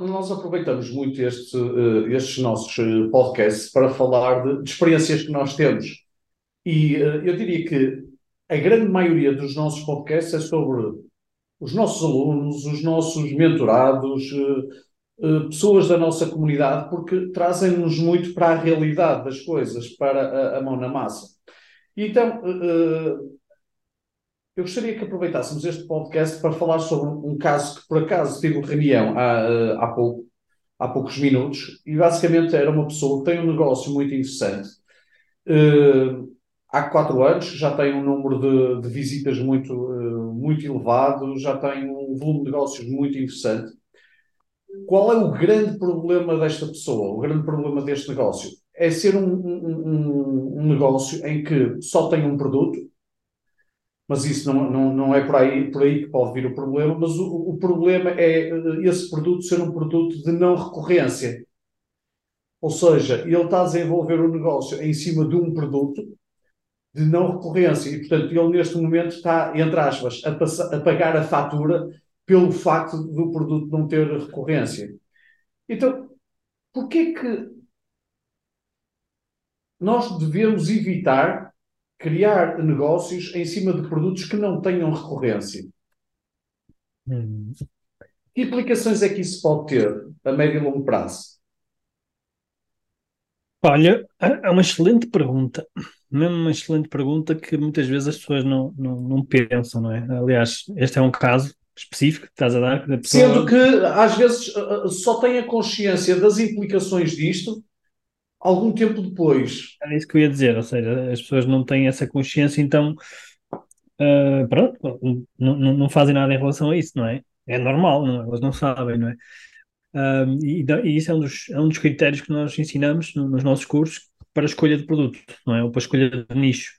Nós aproveitamos muito este, eh, estes nossos eh, podcasts para falar de, de experiências que nós temos. E eh, eu diria que a grande maioria dos nossos podcasts é sobre os nossos alunos, os nossos mentorados, pessoas da nossa comunidade, porque trazem-nos muito para a realidade das coisas, para a, a mão na massa. Então, eu gostaria que aproveitássemos este podcast para falar sobre um caso que, por acaso, tive reunião há, eh, há pouco, há poucos minutos, e basicamente era uma pessoa que tem um negócio muito interessante. Eh, há quatro anos, já tem um número de, de visitas muito, eh, muito elevado, já tem um volume de negócios muito interessante. Qual é o grande problema desta pessoa? O grande problema deste negócio é ser um- um- um negócio em que só tem um produto, mas isso não, não, não é por aí, por aí que pode vir o problema, mas o, o problema é eh, esse produto ser um produto de não recorrência. Ou seja, ele está a desenvolver o negócio em cima de um produto de não recorrência e, portanto, ele neste momento está, entre aspas, a, passa- a pagar a fatura pelo facto do produto não ter recorrência. Então, porquê que nós devemos evitar criar negócios em cima de produtos que não tenham recorrência? Que implicações é que isso pode ter a médio e longo prazo? Olha, é uma excelente pergunta. Mesmo uma excelente pergunta que muitas vezes as pessoas não, não, não pensam, não é? Aliás, este é um caso específico que estás a dar. Pessoa... Sendo que, às vezes, uh, uh, só tem a consciência das implicações disto algum tempo depois. Era isso que eu ia dizer, ou seja, as pessoas não têm essa consciência, então, ah, pronto, não, não, fazem nada em relação a isso, não é? É normal, não é? Elas não sabem, não é? Ah, e, e isso é um dos, é um dos critérios que nós ensinamos no- nos nossos cursos para a escolha de produto, não é? Ou para a escolha de nicho.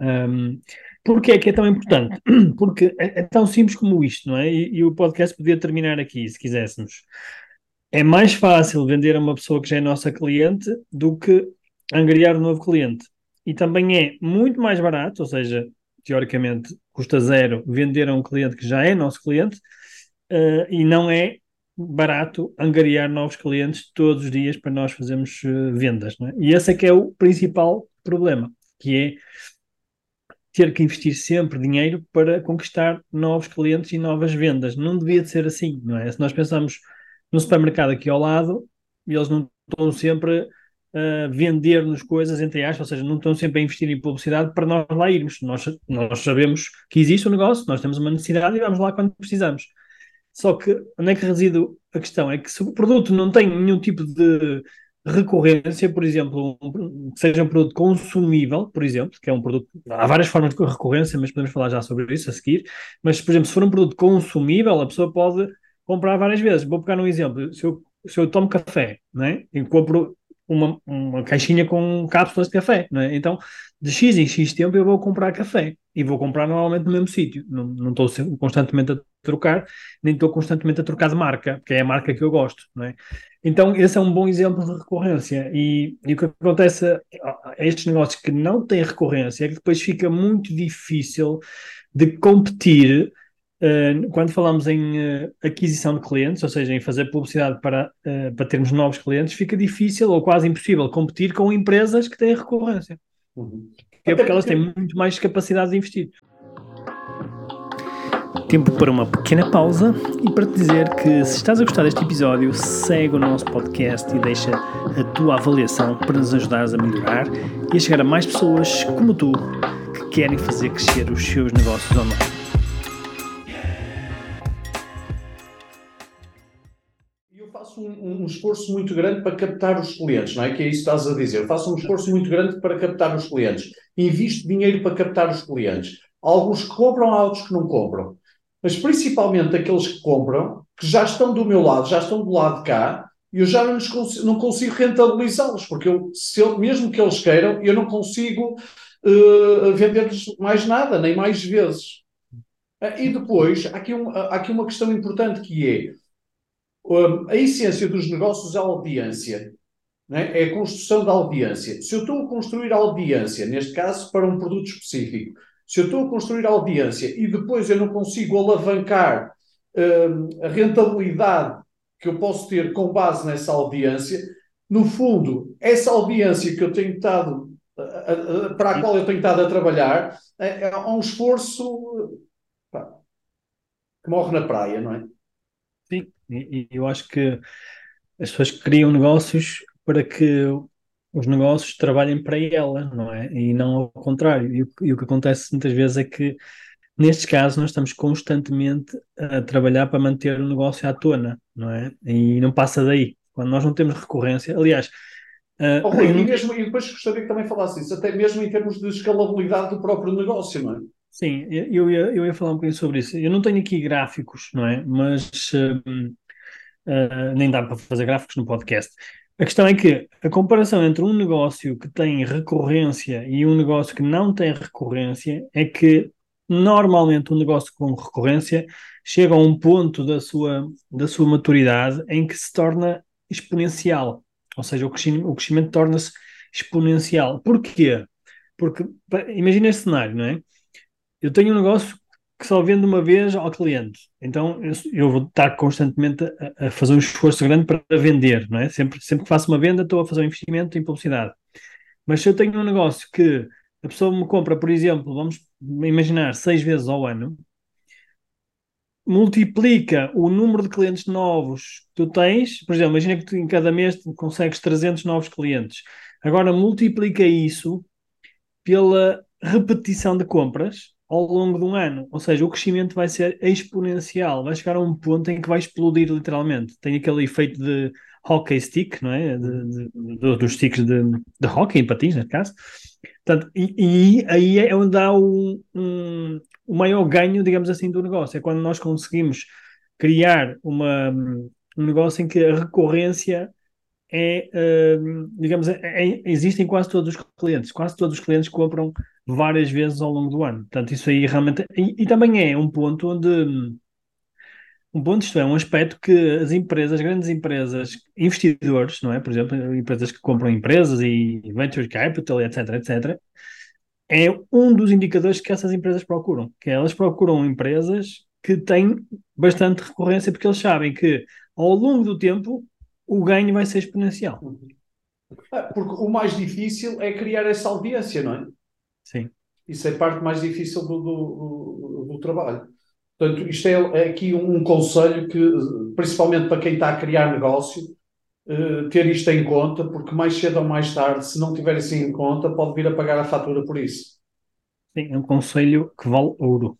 Um, Porquê é que é tão importante? Porque é, é tão simples como isto, não é? E, e o podcast podia terminar aqui, se quiséssemos. É mais fácil vender a uma pessoa que já é nossa cliente do que angariar um novo cliente. E também é muito mais barato, ou seja, teoricamente custa zero vender a um cliente que já é nosso cliente, eh, e não é barato angariar novos clientes todos os dias para nós fazermos eh, vendas, é? E esse é que é o principal problema, que é ter que investir sempre dinheiro para conquistar novos clientes e novas vendas. Não devia de ser assim, não é? Se nós pensamos no supermercado aqui ao lado, eles não estão sempre a vender-nos coisas, entre aspas, ou seja, não estão sempre a investir em publicidade para nós lá irmos. Nós, nós sabemos que existe um negócio, nós temos uma necessidade e vamos lá quando precisamos. Só que onde é que reside a questão? É que se o produto não tem nenhum tipo de recorrência, por exemplo, um, que seja um produto consumível, por exemplo, que é um produto. Há várias formas de recorrência, mas podemos falar já sobre isso a seguir. Mas, por exemplo, se for um produto consumível, a pessoa pode comprar várias vezes. Vou pegar um exemplo. Se eu, se eu tomo café, né? E compro uma, uma caixinha com cápsulas de café, não é? Então, de X em X tempo eu vou comprar café e vou comprar normalmente no mesmo sítio. Não, estou constantemente a trocar, nem estou constantemente a trocar de marca, porque é a marca que eu gosto, não é? Então, esse é um bom exemplo de recorrência. E, e o que acontece a, estes negócios que não têm recorrência é que depois fica muito difícil de competir quando falamos em uh, aquisição de clientes, ou seja, em fazer publicidade para, uh, para termos novos clientes, fica difícil ou quase impossível competir com empresas que têm recorrência. Uhum. É porque elas têm muito mais capacidade de investir. Tempo para uma pequena pausa e para te dizer que se estás a gostar deste episódio, segue o nosso podcast e deixa a tua avaliação para nos ajudares a melhorar e a chegar a mais pessoas como tu que querem fazer crescer os seus negócios online. Um, um esforço muito grande para captar os clientes, não é? Que é isso que estás a dizer. Faço um esforço muito grande para captar os clientes. Invisto dinheiro para captar os clientes. Alguns que compram, há outros que não compram. Mas principalmente aqueles que compram, que já estão do meu lado, já estão do lado de cá, eu já não, consigo, não consigo rentabilizá-los, porque eu, eu, mesmo que eles queiram, eu não consigo uh, vender-lhes mais nada, nem mais vezes. Uh, e depois, há aqui, um, há aqui uma questão importante que é a essência dos negócios é a audiência. É? é a construção da audiência. Se eu estou a construir audiência, neste caso para um produto específico, se eu estou a construir audiência e depois eu não consigo alavancar uh, a rentabilidade que eu posso ter com base nessa audiência, no fundo, essa audiência que eu tenho estado, para a qual eu tenho estado a trabalhar, é, é um esforço pá, que morre na praia, não é? Sim, e eu acho que as pessoas criam negócios para que os negócios trabalhem para ela, não é? E não ao contrário. E, e o que acontece muitas vezes é que Nestes casos, nós estamos constantemente a trabalhar para manter o negócio à tona, não é? E não passa daí. Quando nós não temos recorrência, aliás. Uh, oh, Rui, e, mesmo, e depois gostaria que também falasse isso, até mesmo em termos de escalabilidade do próprio negócio, não é? Sim, eu ia, eu ia falar um bocadinho sobre isso. Eu não tenho aqui gráficos, não é? Mas uh, nem dá para fazer gráficos no podcast. A questão é que a comparação entre um negócio que tem recorrência e um negócio que não tem recorrência é que normalmente um negócio com recorrência chega a um ponto da sua, da sua maturidade em que se torna exponencial. Ou seja, o crescimento, o crescimento torna-se exponencial. Porquê? Porque, imagina este cenário, não é? Eu tenho um negócio que só vendo uma vez ao cliente. Então eu, vou estar constantemente a, a, fazer um esforço grande para vender, não é? Sempre, sempre que faço uma venda, estou a fazer um investimento em publicidade. Mas se eu tenho um negócio que a pessoa me compra, por exemplo, vamos imaginar, seis vezes ao ano, multiplica o número de clientes novos que tu tens, por exemplo, imagina que tu, em cada mês consegues 300 novos clientes. Agora multiplica isso pela repetição de compras ao longo de um ano. Ou seja, o crescimento vai ser exponencial, vai chegar a um ponto em que vai explodir literalmente. Tem aquele efeito de hockey stick, não é? De, de, de, dos sticks de, hockey, em patins, neste caso. Portanto, e, e, aí é onde há um, um, o maior ganho, digamos assim, do negócio. É quando nós conseguimos criar uma, um negócio em que a recorrência é, uh, digamos, é, é, existe em quase todos os clientes. Quase todos os clientes compram várias vezes ao longo do ano. Portanto, isso aí realmente. E, e também é um ponto onde um ponto, isto é, um aspecto que as empresas, grandes empresas, investidores, não é? Por exemplo, empresas que compram empresas e venture capital, etc, etc, é um dos indicadores que essas empresas procuram, que elas procuram empresas que têm bastante recorrência, porque eles sabem que ao longo do tempo o ganho vai ser exponencial. Ah, porque o mais difícil é criar essa audiência, não é? Sim. Isso é parte mais difícil do, do, do, trabalho. Portanto, isto é, é aqui um, um conselho que, principalmente para quem está a criar negócio, uh, ter isto em conta, porque mais cedo ou mais tarde, se não tiver isso em conta, pode vir a pagar a fatura por isso. Sim, é um conselho que vale ouro.